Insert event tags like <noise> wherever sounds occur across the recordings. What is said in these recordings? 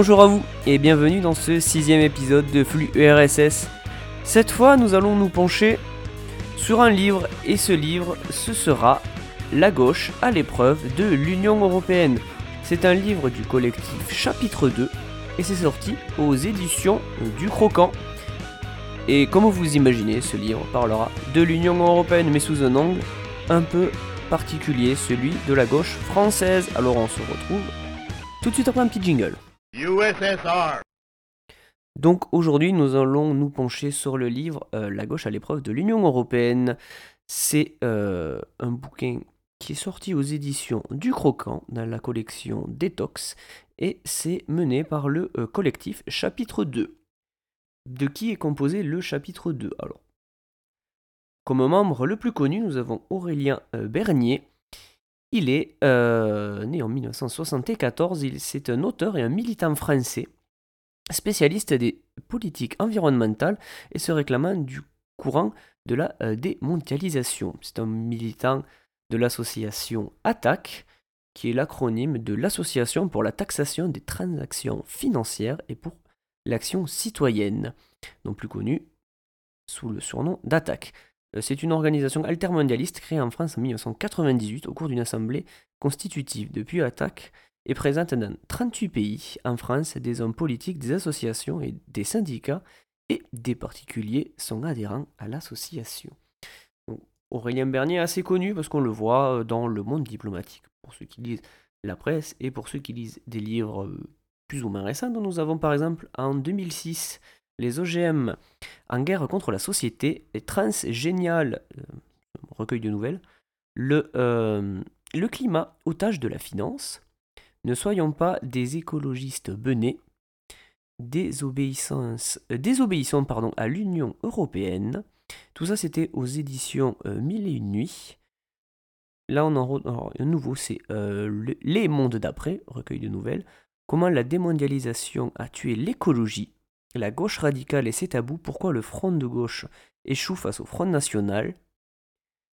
Bonjour à vous et bienvenue dans ce sixième épisode de Flux URSS. Cette fois, nous allons nous pencher sur un livre et ce livre, ce sera La gauche à l'épreuve de l'Union Européenne. C'est un livre du collectif Chapitre 2 et c'est sorti aux éditions du Croquant. Et comme vous imaginez, ce livre parlera de l'Union Européenne mais sous un angle un peu particulier, celui de la gauche française. Alors on se retrouve tout de suite après un petit jingle. USSR. Donc aujourd'hui, nous allons nous pencher sur le livre euh, La gauche à l'épreuve de l'Union européenne. C'est euh, un bouquin qui est sorti aux éditions du Croquant dans la collection Détox et c'est mené par le euh, collectif Chapitre 2. De qui est composé le chapitre 2 Alors, comme membre le plus connu, nous avons Aurélien Bernier. Il est né en 1974, il- c'est un auteur et un militant français spécialiste des politiques environnementales et se réclamant du courant de la euh, démondialisation. C'est un militant de l'association ATTAC, qui est l'acronyme de l'Association pour la taxation des transactions financières et pour l'action citoyenne, non plus connue sous le surnom d'ATTAC. Euh, C'est une organisation altermondialiste créée en France en 1998 au cours d'une assemblée constitutive. Depuis ATTAC est présente dans 38 pays. En France, des hommes politiques, des associations et des syndicats et des particuliers sont adhérents à l'association. Aurélien Bernier est assez connu parce qu'on le voit euh, dans le monde diplomatique. Pour ceux qui lisent la presse et pour ceux qui lisent des livres euh, plus ou moins récents, dont nous avons par exemple en 2006 les OGM en guerre contre la société, et Transgénial, euh, recueil de nouvelles, le, euh, le climat, otage de la finance, ne soyons pas des écologistes benets, désobéissance, euh, désobéissons pardon, à l'Union européenne. Tout ça, c'était aux éditions Mille et une nuits. Là, on en alors, un nouveau, c'est le- Les mondes d'après, recueil de nouvelles. Comment la démondialisation a tué l'écologie, la gauche radicale et ses tabous, pourquoi le front de gauche échoue face au front national,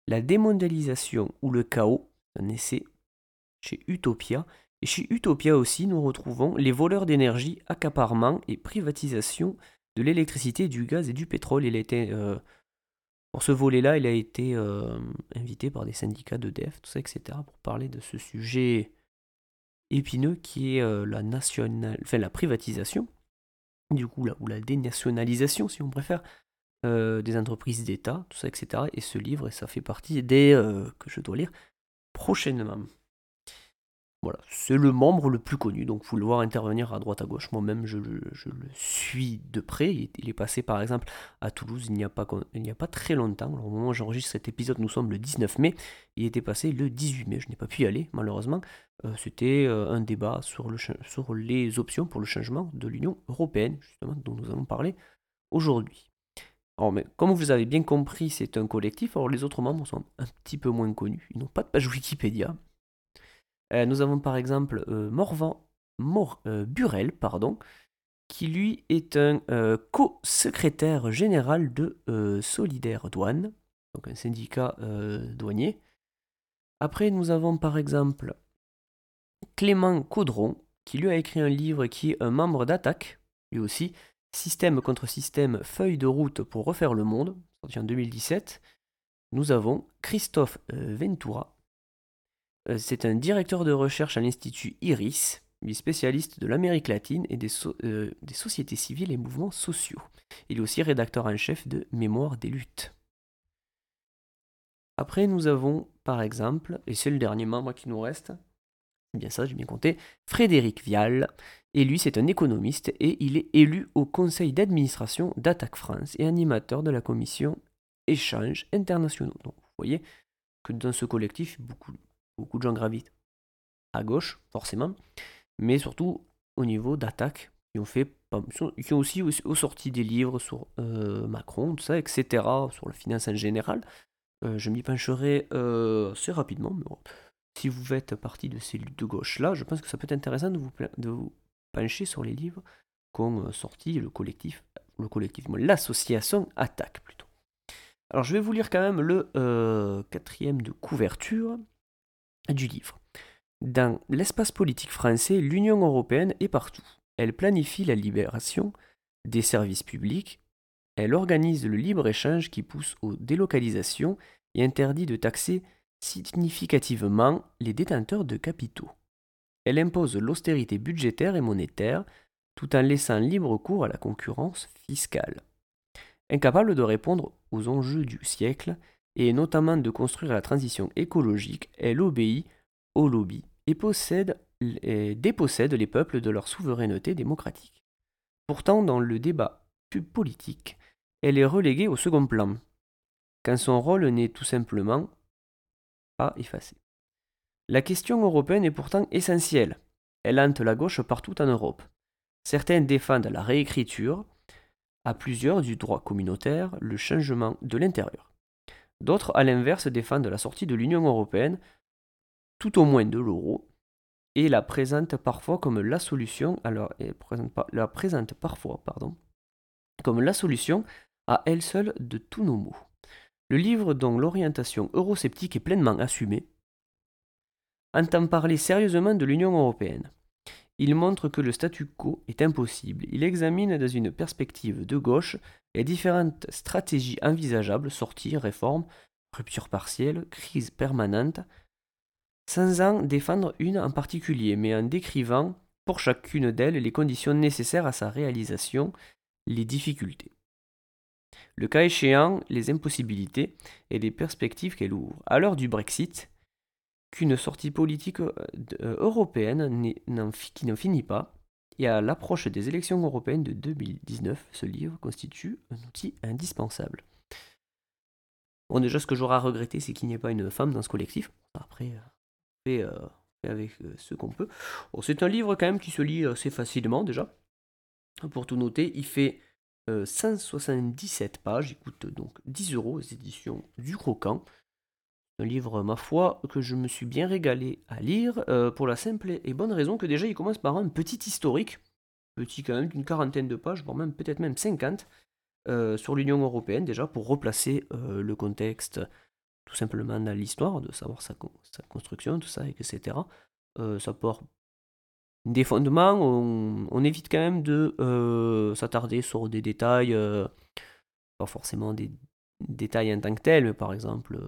la démondialisation ou le chaos, un essai chez Utopia. Et chez Utopia aussi, nous retrouvons les voleurs d'énergie, accaparement et privatisation de l'électricité, du gaz et du pétrole. Il a été, euh, pour ce volet-là, il a été euh, invité par des syndicats d'EDF, tout ça, etc., pour parler de ce sujet épineux qui est euh, la, national... enfin, la privatisation, du coup, là, ou la dénationalisation, si on préfère, euh, des entreprises d'État, tout ça, etc. Et ce livre, et ça fait partie des euh, que je dois lire prochainement. Voilà, c'est le membre le plus connu, donc vous le voir intervenir à droite à gauche. Moi-même, je, le- suis de près. Il est, passé par exemple à Toulouse il n'y a pas, il n'y a pas très longtemps. Au moment où j'enregistre cet épisode, nous sommes le 19 mai. Il était passé le 18 mai. Je n'ai pas pu y aller, malheureusement. Euh, C'était euh, un débat sur, sur les options pour le changement de l'Union européenne, justement, dont nous allons parler aujourd'hui. Alors, mais comme vous avez bien compris, c'est un collectif. Alors, les autres membres sont un petit peu moins connus. Ils n'ont pas de page Wikipédia. Euh, nous avons par exemple euh, Morvan Mor, euh, Burel, pardon, qui lui est un co-secrétaire général de Solidaire Douane, donc un syndicat douanier. Après, nous avons par exemple Clément Caudron, qui lui a écrit un livre qui est un membre d'Attaque, lui aussi, Système contre système, feuille de route pour refaire le monde, sorti en 2017. Nous avons Christophe Ventura, C'est un directeur de recherche à l'Institut IRIS, il est spécialiste de l'Amérique latine et des, euh, sociétés civiles et mouvements sociaux. Il est aussi rédacteur en chef de Mémoire des luttes. Après, nous avons, par exemple, et c'est le dernier membre qui nous reste, c'est bien ça, j'ai bien compté, Frédéric Vial. Et lui, c'est un économiste et il est élu au conseil d'administration d'Attaque France et animateur de la commission échanges internationaux. Donc, vous voyez que dans ce collectif, beaucoup, beaucoup de gens gravitent à gauche, forcément, mais surtout au niveau d'attaque, qui ont fait, ont aussi, aussi ont sorti des livres sur euh, Macron, tout ça, etc., sur la finance en général. Euh, je m'y pencherai euh, assez rapidement, mais bon, si vous faites partie de ces luttes de gauche-là, je pense que ça peut être intéressant de vous, de vous pencher sur les livres qu'ont sorti le collectif, le collectif, l'association Attaque plutôt. Alors je vais vous lire quand même le quatrième de couverture du livre. Dans l'espace politique français, l'Union européenne est partout. Elle planifie la libération des services publics. Elle organise le libre-échange qui pousse aux délocalisations et interdit de taxer significativement les détenteurs de capitaux. Elle impose l'austérité budgétaire et monétaire tout en laissant libre cours à la concurrence fiscale. Incapable de répondre aux enjeux du siècle, et notamment de construire la transition écologique, elle obéit au lobby et, possède, et dépossède les peuples de leur souveraineté démocratique. Pourtant, dans le débat politique, elle est reléguée au second plan, quand son rôle n'est tout simplement pas effacé. La question européenne est pourtant essentielle. Elle hante la gauche partout en Europe. Certains défendent la réécriture, à plusieurs du droit communautaire le changement de l'intérieur. D'autres, à l'inverse, défendent la sortie de l'Union européenne, tout au moins de l'euro, et la présentent parfois comme la solution, parfois, comme la solution à elle seule de tous nos maux. Le livre dont l'orientation eurosceptique est pleinement assumée entend parler sérieusement de l'Union européenne. Il montre que le statu quo est impossible. Il examine dans une perspective de gauche les différentes stratégies envisageables, sorties, réformes, rupture partielle, crise permanente, sans en défendre une en particulier, mais en décrivant pour chacune d'elles les conditions nécessaires à sa réalisation, les difficultés. Le cas échéant, les impossibilités et les perspectives qu'elle ouvre. À l'heure du Brexit, qu'une sortie politique euh, euh, européenne qui n'en finit pas, et à l'approche des élections européennes de 2019, ce livre constitue un outil indispensable. Bon, déjà, ce que j'aurais à regretter, c'est qu'il n'y ait pas une femme dans ce collectif. Après, on fait, euh, avec ce qu'on peut. c'est un livre quand même qui se lit assez facilement, déjà. Pour tout noter, il fait 177 pages, il coûte donc 10 euros aux éditions du Croquant. Un livre, ma foi, que je me suis bien régalé à lire, euh, pour la simple et bonne raison que déjà il commence par un petit historique, petit quand même, d'une quarantaine de pages, voire même peut-être même 50, euh, sur l'Union Européenne, déjà pour replacer euh, le contexte tout simplement dans l'histoire, de savoir sa, construction, tout ça, etc. ça porte des fondements, on, on, évite quand même de s'attarder sur des détails, pas forcément des détails en tant que tels, mais par exemple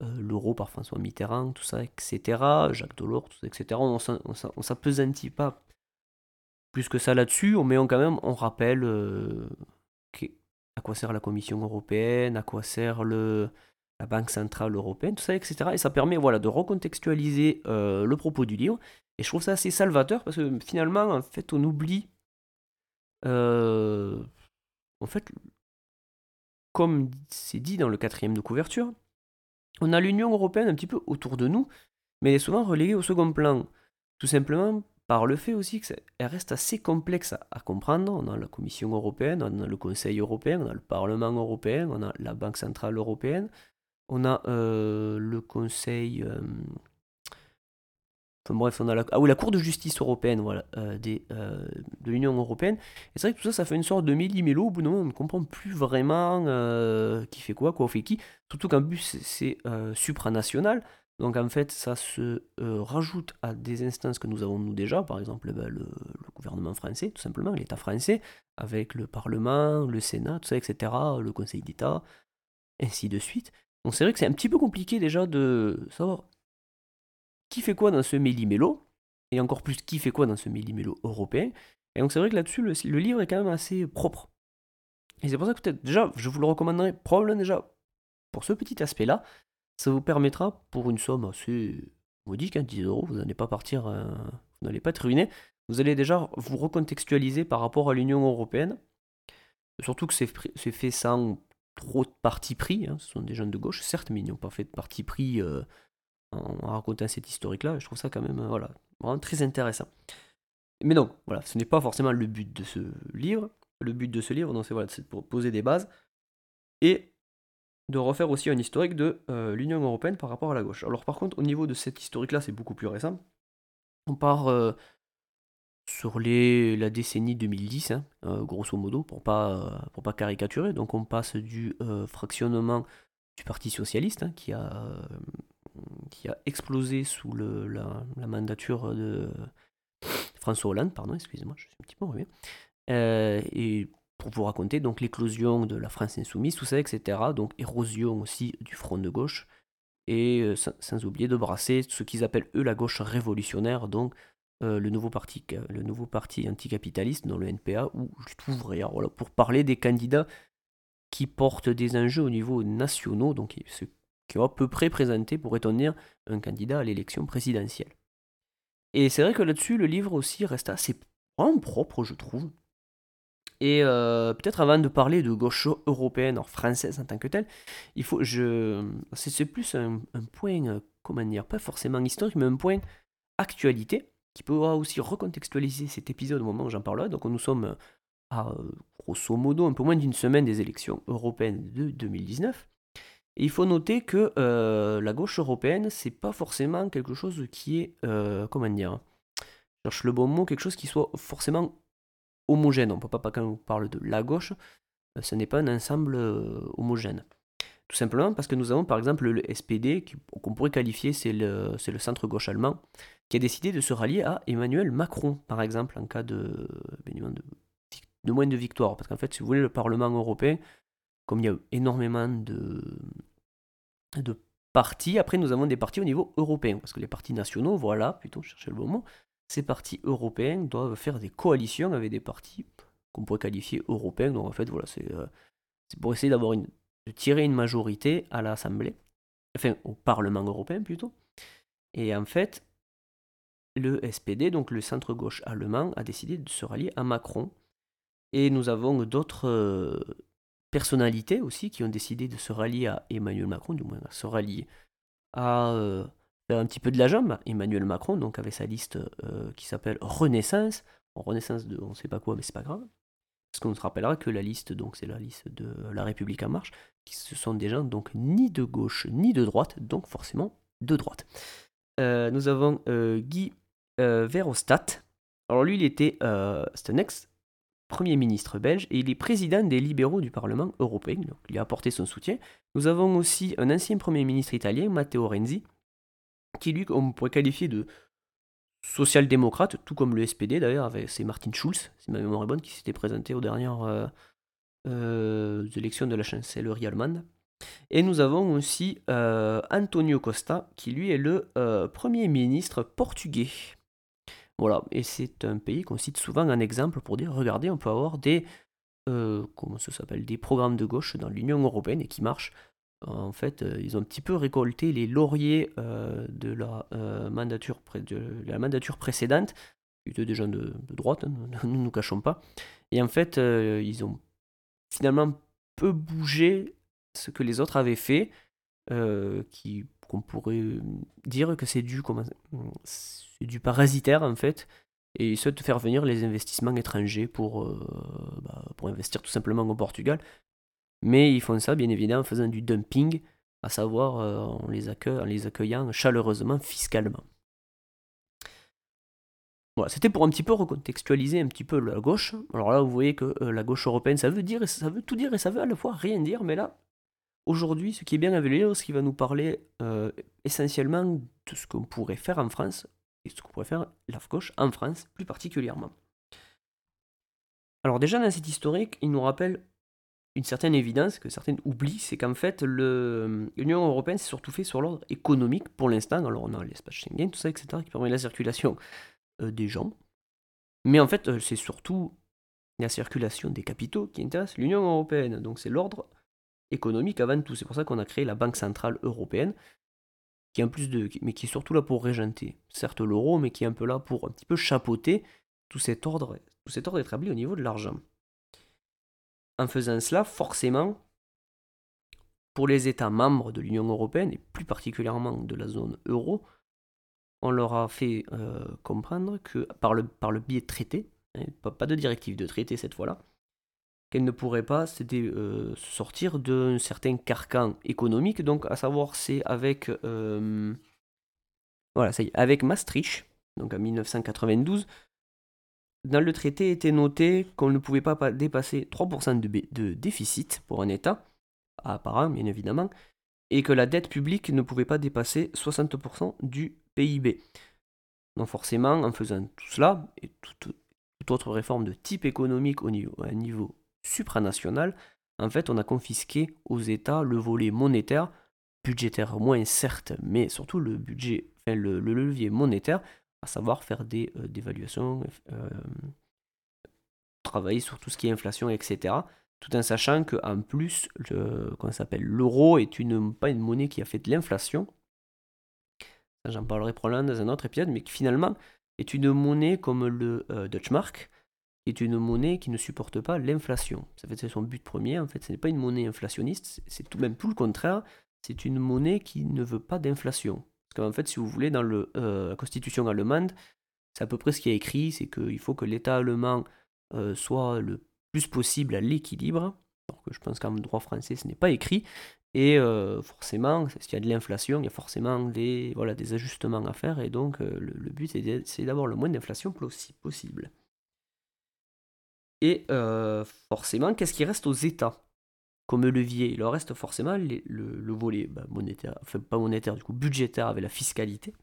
l'euro par François Mitterrand, tout ça, etc. Jacques Delors, etc. On, on, s'apesantit pas plus que ça là-dessus, mais on, quand même on rappelle euh, à quoi sert la Commission européenne, à quoi sert le, la Banque centrale européenne, tout ça, etc. Et ça permet voilà, de recontextualiser euh, le propos du livre. Et je trouve ça assez salvateur parce que finalement, en fait, on oublie. en fait, comme c'est dit dans le quatrième de couverture, on a l'Union européenne un petit peu autour de nous, mais elle est souvent reléguée au second plan. Tout simplement par le fait aussi qu'elle reste assez complexe à, comprendre. On a la Commission européenne, on a le Conseil européen, on a le Parlement européen, on a la Banque centrale européenne, on a euh, le Conseil... Euh, bref, on a la, ah oui, la Cour de justice européenne voilà, euh, des, euh, de l'Union européenne. Et c'est vrai que tout ça, ça fait une sorte de méli-mélo. Au bout d'un moment, on ne comprend plus vraiment euh, qui fait quoi, quoi fait qui. Surtout qu'en plus, c'est supranational. Donc en fait, ça se rajoute à des instances que nous avons nous déjà, par exemple ben, le, le, gouvernement français, tout simplement, l'État français, avec le Parlement, le Sénat, tout ça, etc., le Conseil d'État, ainsi de suite. Donc c'est vrai que c'est un petit peu compliqué déjà de savoir qui fait quoi dans ce méli-mélo, et encore plus qui fait quoi dans ce méli-mélo européen. Et donc c'est vrai que là-dessus, le, livre est quand même assez propre. Et c'est pour ça que peut-être, déjà, je vous le recommanderais probablement déjà pour ce petit aspect-là. Ça vous permettra, pour une somme assez modique, hein, 10 euros, vous n'allez pas partir, euh, vous n'allez pas être ruiné. Vous allez déjà vous recontextualiser par rapport à l'Union Européenne. Surtout que c'est fait sans trop de parti pris. Hein. Ce sont des jeunes de gauche, certes, mais ils n'ont pas fait de parti pris euh, en, racontant cette historique-là. Je trouve ça quand même euh, vraiment très intéressant. Mais donc, voilà, ce n'est pas forcément le but de ce livre. Le but de ce livre, c'est voilà, de poser des bases et de refaire aussi un historique de euh, l'Union européenne par rapport à la gauche. Alors par contre, au niveau de cet historique-là, c'est beaucoup plus récent. On part euh, sur la décennie 2010, hein, grosso modo, pour pas, pas caricaturer. Donc on passe du fractionnement du Parti socialiste, hein, qui a qui a explosé sous la, mandature de François Hollande, pardon, excusez-moi, je suis un petit peu enrhumé. et pour vous raconter donc l'éclosion de la France insoumise, tout ça, etc. Donc érosion aussi du front de gauche, et sans, oublier de brasser ce qu'ils appellent eux la gauche révolutionnaire, donc le, nouveau parti, le nouveau parti anticapitaliste dans le NPA, ou tout ouvrière, voilà, pour parler des candidats qui portent des enjeux au niveau national, donc ceux qui ont à peu près présenté, pourrait-on dire, un candidat à l'élection présidentielle. Et c'est vrai que là-dessus, le livre aussi reste assez propre, je trouve. Et euh, peut-être avant de parler de gauche européenne, or française en tant que telle, il faut, je, c'est plus un, point, euh, comment dire, pas forcément historique, mais un point actualité qui pourra aussi recontextualiser cet épisode au moment où j'en parle. Donc nous sommes à grosso modo un peu moins d'une semaine des élections européennes de 2019. Et il faut noter que euh, la gauche européenne, c'est pas forcément quelque chose qui est, comment dire, cherche le bon mot, quelque chose qui soit forcément homogène. On peut pas, quand on parle de la gauche, euh, ce n'est pas un ensemble euh, homogène. Tout simplement parce que nous avons par exemple le SPD, qu'on pourrait qualifier, c'est le, centre-gauche allemand, qui a décidé de se rallier à Emmanuel Macron, par exemple, en cas de, de, de moins de victoire. Parce qu'en fait, si vous voulez, le Parlement européen, comme il y a énormément de, de partis, après nous avons des partis au niveau européen, parce que les partis nationaux, voilà, plutôt, je cherchais le bon mot, ces partis européens doivent faire des coalitions avec des partis qu'on pourrait qualifier européens. Donc en fait, voilà, c'est euh, pour essayer d'avoir une, de tirer une majorité à l'Assemblée, enfin au Parlement européen plutôt. Et en fait, le SPD, donc le centre-gauche allemand, a décidé de se rallier à Macron. Et nous avons d'autres euh, personnalités aussi qui ont décidé de se rallier à Emmanuel Macron, du moins se rallier à euh, un petit peu de la jambe, Emmanuel Macron, donc avec sa liste euh, qui s'appelle Renaissance. Renaissance de on ne sait pas quoi, mais c'est pas grave. Parce qu'on se rappellera que la liste, donc c'est la liste de La République en marche, qui ce sont des gens donc ni de gauche ni de droite, donc forcément de droite. Euh, nous avons Guy Verhofstadt. Alors lui, il était, c'est un ex Premier ministre belge et il est président des libéraux du Parlement européen, donc il a apporté son soutien. Nous avons aussi un ancien Premier ministre italien, Matteo Renzi, qui lui, on pourrait qualifier de social-démocrate, tout comme le SPD d'ailleurs, c'est Martin Schulz, si ma mémoire est bonne, qui s'était présenté aux dernières euh, euh, élections de la chancellerie allemande. Et nous avons aussi euh, Antonio Costa, qui lui est le Premier ministre portugais. Voilà, et c'est un pays qu'on cite souvent en exemple pour dire, regardez, on peut avoir des, comment ça s'appelle, des programmes de gauche dans l'Union européenne et qui marchent en fait, euh, ils ont un petit peu récolté les lauriers euh, de, la, euh, mandature précédente, étaient des gens de, droite, hein, nous <laughs> ne nous cachons pas. Et en fait, ils ont finalement peu bougé ce que les autres avaient fait, qui qu'on pourrait dire que c'est du, c'est du parasitaire en fait, et ils souhaitent faire venir les investissements étrangers pour, bah, pour investir tout simplement au Portugal. Mais ils font ça, bien évidemment, en faisant du dumping, à savoir euh, en, les accueillant chaleureusement fiscalement. Voilà, c'était pour un petit peu recontextualiser un petit peu la gauche. Alors là, vous voyez que euh, la gauche européenne, ça veut dire ça veut tout dire et ça veut à la fois rien dire. Mais là, aujourd'hui, ce qui est bien avec le livre, ce qui va nous parler euh, essentiellement de ce qu'on pourrait faire en France et ce qu'on pourrait faire la gauche en France plus particulièrement. Alors déjà dans cet historique, il nous rappelle une certaine évidence que certaines oublient, c'est qu'en fait, l'Union européenne s'est surtout fait sur l'ordre économique pour l'instant. Alors, on a l'espace Schengen, tout ça, etc., qui permet la circulation euh, des gens. Mais en fait, euh, c'est surtout la circulation des capitaux qui intéresse l'Union européenne. Donc, c'est l'ordre économique avant tout. C'est pour ça qu'on a créé la Banque centrale européenne, qui en plus de, mais qui est surtout là pour régenter, certes l'euro, mais qui est un peu là pour un petit peu chapeauter tout cet ordre, tout établi au niveau de l'argent. En faisant cela, forcément, pour les États membres de l'Union européenne, et plus particulièrement de la zone euro, on leur a fait euh, comprendre que par le, biais de traités, hein, pas, de directive de traité cette fois-là, qu'elles ne pourraient pas euh, sortir d'un certain carcan économique, donc à savoir c'est avec, euh, voilà, avec Maastricht, donc en 1992, dans le traité était noté qu'on ne pouvait pas dépasser 3% de, déficit pour un État, apparent bien évidemment, et que la dette publique ne pouvait pas dépasser 60% du PIB. Donc forcément, en faisant tout cela, et toute, autre réforme de type économique au niveau, à niveau supranational, en fait, on a confisqué aux États le volet monétaire, budgétaire moins certes, mais surtout le budget, enfin, le, levier monétaire, à savoir faire des euh, dévaluations, euh, travailler sur tout ce qui est inflation, etc. Tout en sachant qu'en plus, s'appelle l'euro est une, pas une monnaie qui a fait de l'inflation. J'en parlerai probablement dans un autre épisode, mais qui finalement est une monnaie comme le euh, Dutch Mark, qui est une monnaie qui ne supporte pas l'inflation. Fait c'est son but premier. En fait, ce n'est pas une monnaie inflationniste, c'est tout même tout le contraire. C'est une monnaie qui ne veut pas d'inflation. Parce qu'en fait, si vous voulez, dans euh, la constitution allemande, c'est à peu près ce qui est écrit, c'est qu'il faut que l'État allemand euh, soit le plus possible à l'équilibre. Alors que je pense qu'en droit français, ce n'est pas écrit. Et euh, forcément, s'il y a de l'inflation, il y a forcément des, ajustements à faire. Et donc, le, but, c'est d'avoir le moins d'inflation possible. Et forcément, qu'est-ce qui reste aux États? Comme levier Il leur reste forcément le, volet bah, monétaire, enfin pas monétaire, du coup budgétaire avec la fiscalité,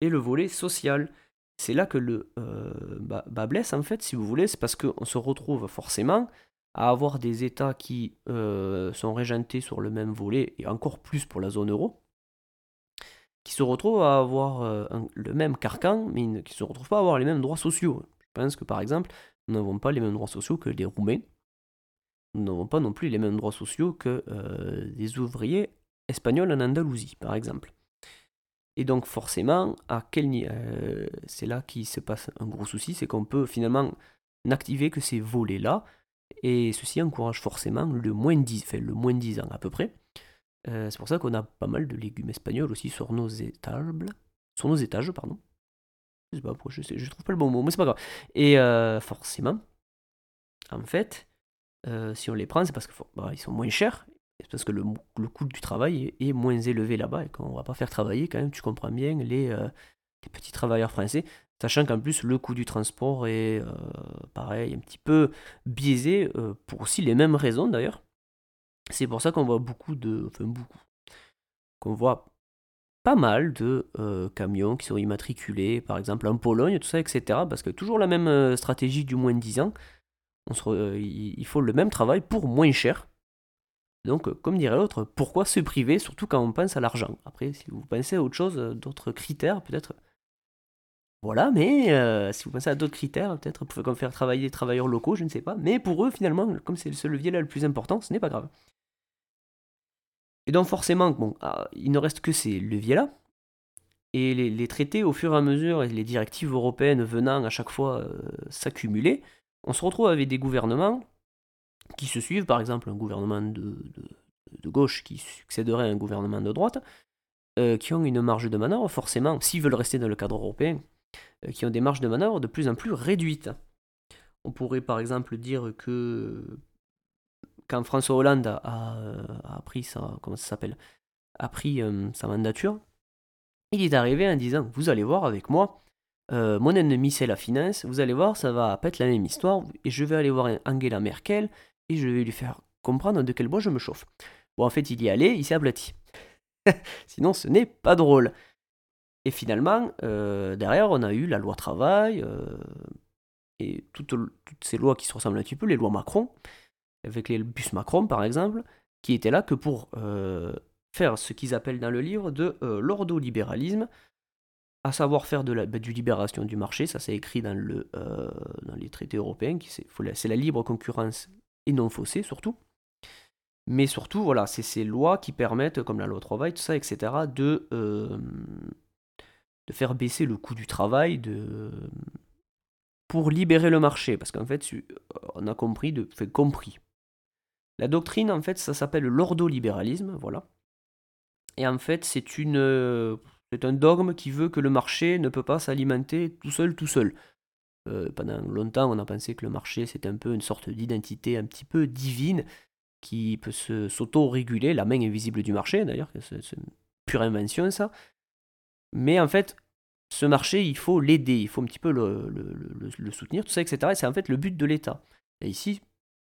et le volet social. C'est là que le euh, bah, blesse, en fait, si vous voulez, c'est parce qu'on se retrouve forcément à avoir des États qui euh, sont régentés sur le même volet, et encore plus pour la zone euro, qui se retrouvent à avoir euh, le même carcan, mais qui ne se retrouvent pas à avoir les mêmes droits sociaux. Je pense que par exemple, n'avons pas les mêmes droits sociaux que les Roumains, nous n'avons pas non plus les mêmes droits sociaux que des ouvriers espagnols en Andalousie, par exemple. Et donc forcément, à quel euh, c'est là qu'il se passe un gros souci, c'est qu'on peut finalement n'activer que ces volets-là, et ceci encourage forcément le moins 10, enfin, le moins 10 ans à peu près. Euh, c'est pour ça qu'on a pas mal de légumes espagnols aussi sur nos étages, sur nos étages, pardon. Je sais trouve pas le bon mot, mais c'est pas grave. Et euh, forcément, en fait, si on les prend, c'est parce qu'ils bah, sont moins chers parce que le, coût du travail est, moins élevé là-bas et qu'on va pas faire travailler quand même, tu comprends bien, les, euh, petits travailleurs français, sachant qu'en plus le coût du transport est euh, pareil, un petit peu biaisé, euh, pour aussi les mêmes raisons d'ailleurs. C'est pour ça qu'on voit beaucoup de... Enfin beaucoup. Qu'on voit pas mal de camions qui sont immatriculés, par exemple en Pologne, tout ça, etc. Parce que toujours la même stratégie du moins de 10 ans. Se il faut le même travail pour moins cher donc, euh, comme dirait l'autre, pourquoi se priver, surtout quand on pense à l'argent? Après, si vous pensez à autre chose, euh, d'autres critères, peut-être. Voilà, mais euh, si vous pensez à d'autres critères, peut-être comme faire travailler des travailleurs locaux, je ne sais pas. Mais pour eux, finalement, comme c'est ce levier-là le plus important, ce n'est pas grave. Et donc, forcément, bon, ah, il ne reste que ces leviers-là. Et les, traités, au fur et à mesure, et les directives européennes venant à chaque fois s'accumuler, on se retrouve avec des gouvernements qui se suivent, par exemple un gouvernement de, de, gauche qui succéderait à un gouvernement de droite, euh, qui ont une marge de manœuvre, forcément, s'ils veulent rester dans le cadre européen, euh, qui ont des marges de manœuvre de plus en plus réduites. On pourrait par exemple dire que quand François Hollande a, pris sa, comment ça s'appelle, a pris euh, sa mandature, il est arrivé en disant Vous allez voir avec moi, mon ennemi c'est la finance, vous allez voir, ça va être la même histoire, et je vais aller voir Angela Merkel, et je vais lui faire comprendre de quel bois je me chauffe. Bon, en fait, il y allait, il s'est aplati. <laughs> Sinon, ce n'est pas drôle. Et finalement, euh, derrière, on a eu la loi travail, euh, et toutes, ces lois qui se ressemblent un petit peu, les lois Macron, avec les bus Macron par exemple, qui étaient là que pour euh, faire ce qu'ils appellent dans le livre de l'ordolibéralisme, à savoir faire de la, bah, du libération du marché, ça c'est écrit dans, le, dans les traités européens, c'est la libre concurrence et non faussé surtout. Mais surtout, voilà, c'est ces lois qui permettent, comme la loi travail, tout ça, etc., de, euh, de faire baisser le coût du travail de, pour libérer le marché. Parce qu'en fait, on a compris, de, fait compris. La doctrine, en fait, ça s'appelle l'ordolibéralisme, voilà. Et en fait, c'est une, c'est un dogme qui veut que le marché ne peut pas s'alimenter tout seul, tout seul. Euh, pendant longtemps, on a pensé que le marché, c'était un peu une sorte d'identité un petit peu divine qui peut s'auto-réguler, la main invisible du marché d'ailleurs, c'est une pure invention ça. Mais en fait, ce marché, il faut l'aider, il faut un petit peu le, soutenir, tout ça, etc. Et c'est en fait le but de l'État. Et ici,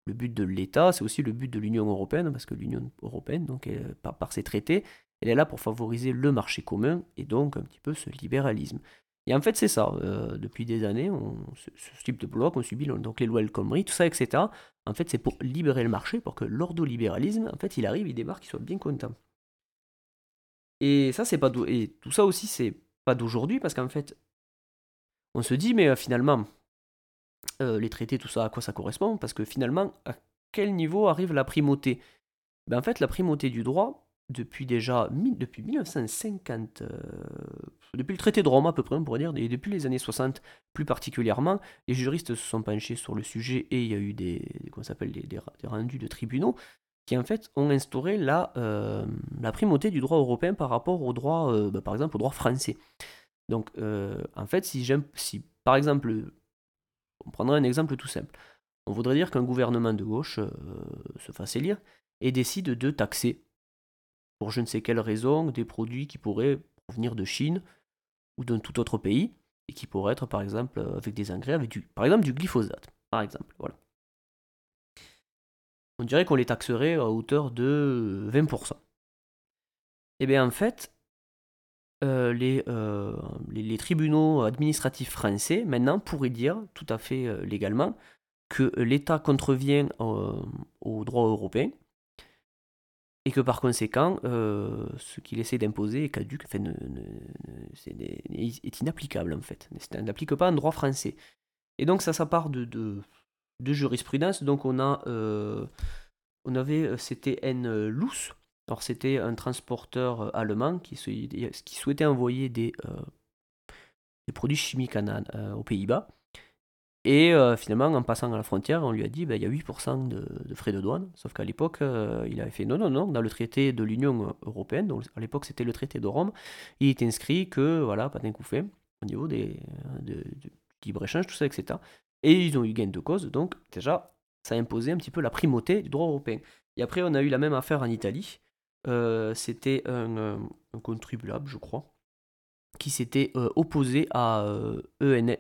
le but de l'État, c'est aussi le but de l'Union européenne, parce que l'Union européenne, donc, par, ses traités, elle est là pour favoriser le marché commun et donc un petit peu ce libéralisme. Et en fait, c'est ça. Euh, depuis des années, ce, type de bloc, on subit donc les lois El Khomri, tout ça, etc. En fait, c'est pour libérer le marché, pour que l'ordolibéralisme, en fait, il arrive, il démarque, il soit bien content. Et ça, c'est pas et tout ça aussi, c'est pas d'aujourd'hui, parce qu'en fait, on se dit, mais euh, finalement, euh, les traités, tout ça, à quoi ça correspond Parce que finalement, à quel niveau arrive la primauté? Ben, En fait, la primauté du droit, depuis déjà depuis 1950, euh, depuis le traité de Rome à peu près, on pourrait dire, et depuis les années 60 plus particulièrement, les juristes se sont penchés sur le sujet et il y a eu des, rendus de tribunaux qui en fait ont instauré la, euh, primauté du droit européen par rapport au droit, bah, par exemple, au droit français. Donc, en fait, si, si par exemple, on prendrait un exemple tout simple, on voudrait dire qu'un gouvernement de gauche se fasse élire et décide de taxer pour je ne sais quelle raison, des produits qui pourraient provenir de Chine ou d'un tout autre pays, et qui pourraient être par exemple euh, avec des engrais, avec du, par exemple du glyphosate, par exemple. Voilà. On dirait qu'on les taxerait à hauteur de 20%. Et eh bien en fait, euh, euh, les, tribunaux administratifs français maintenant pourraient dire tout à fait légalement que l'État contrevient au droit européen et que par conséquent, euh, ce qu'il essaie d'imposer est caduque, est, inapplicable en fait. N'applique pas en droit français. Et donc ça, ça part de, de, jurisprudence. Donc on a, euh, on avait, euh, c'était N. Alors c'était un transporteur allemand qui, souhaitait envoyer des, des produits chimiques aux Pays-Bas. Et euh, finalement, en passant à la frontière, on lui a dit ben, il y a 8% de, frais de douane. Sauf qu'à l'époque, euh, il avait fait non, non, non, dans le traité de l'Union européenne, donc à l'époque c'était le traité de Rome, il est inscrit que, voilà, pas d'un coup fait, au niveau des, de, libre-échange, tout ça, etc. Et ils ont eu gain de cause, donc déjà, ça a imposé un petit peu la primauté du droit européen. Et après, on a eu la même affaire en Italie. Euh, c'était un, contribuable, je crois, qui s'était opposé à ENE,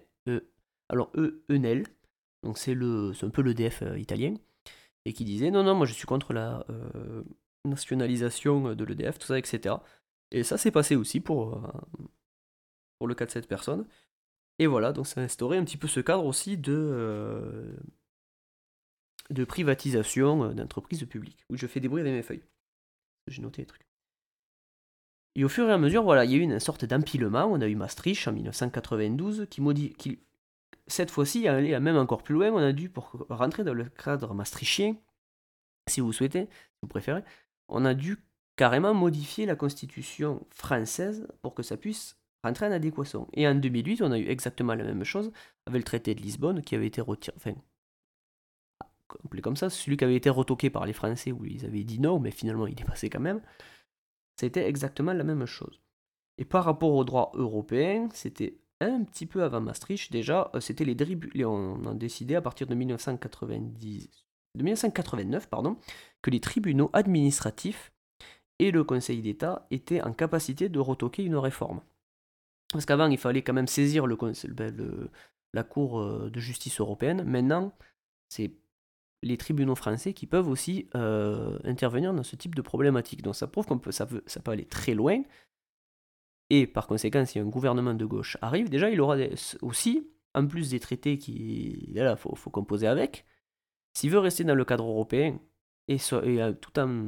alors eux, Enel, donc c'est le, un peu l'EDF euh, italien, et qui disait non non moi je suis contre la euh, nationalisation de l'EDF, tout ça, etc. Et ça s'est passé aussi pour, euh, pour le cas de cette personne. Et voilà, donc ça a instauré un petit peu ce cadre aussi de, de privatisation d'entreprises publiques. où je fais des mes feuilles. J'ai noté les trucs. Et au fur et à mesure, voilà, il y a eu une sorte d'empilement. On a eu Maastricht en 1992 qui, cette fois-ci, aller même encore plus loin, on a dû, pour rentrer dans le cadre maastrichtien, si vous souhaitez, si vous préférez, on a dû carrément modifier la constitution française pour que ça puisse rentrer en adéquation. Et en 2008, on a eu exactement la même chose avec le traité de Lisbonne qui avait été retiré, complet comme ça, celui qui avait été retoqué par les Français où ils avaient dit non, mais finalement il est passé quand même. C'était exactement la même chose. Et par rapport au droit européen, c'était un petit peu avant Maastricht, déjà, euh, c'était les, tribunaux, on a décidé à partir de 1990, de 1989 pardon, que les tribunaux administratifs et le Conseil d'État étaient en capacité de retoquer une réforme. Parce qu'avant, il fallait quand même saisir le, ben, la Cour euh, de justice européenne. Maintenant, c'est les tribunaux français qui peuvent aussi euh, intervenir dans ce type de problématique. Donc ça prouve qu'on peut, ça, peut aller très loin. Et par conséquent, si un gouvernement de gauche arrive, déjà, il aura aussi, en plus des traités qu'il faut, faut, composer avec, s'il veut rester dans le cadre européen et, euh, tout en